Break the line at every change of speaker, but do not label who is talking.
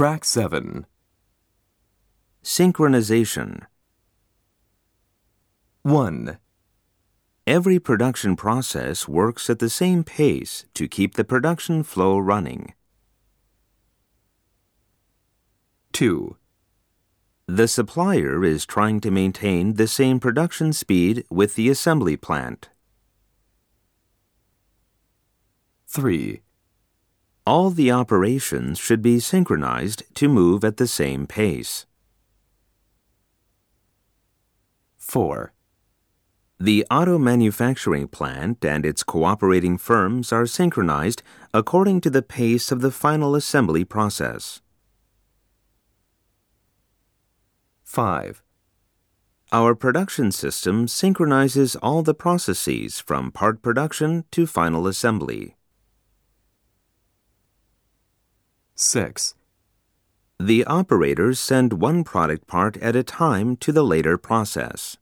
Track 7.
Synchronization.
1,
Every production process works at the same pace to keep the production flow running.
2,
The supplier is trying to maintain the same production speed with the assembly plant.
3,
All the operations should be synchronized to move at the same pace.
4,
The auto manufacturing plant and its cooperating firms are synchronized according to the pace of the final assembly process.
5,
Our production system synchronizes all the processes from part production to final assembly.
6,
The operators send one product part at a time to the later process.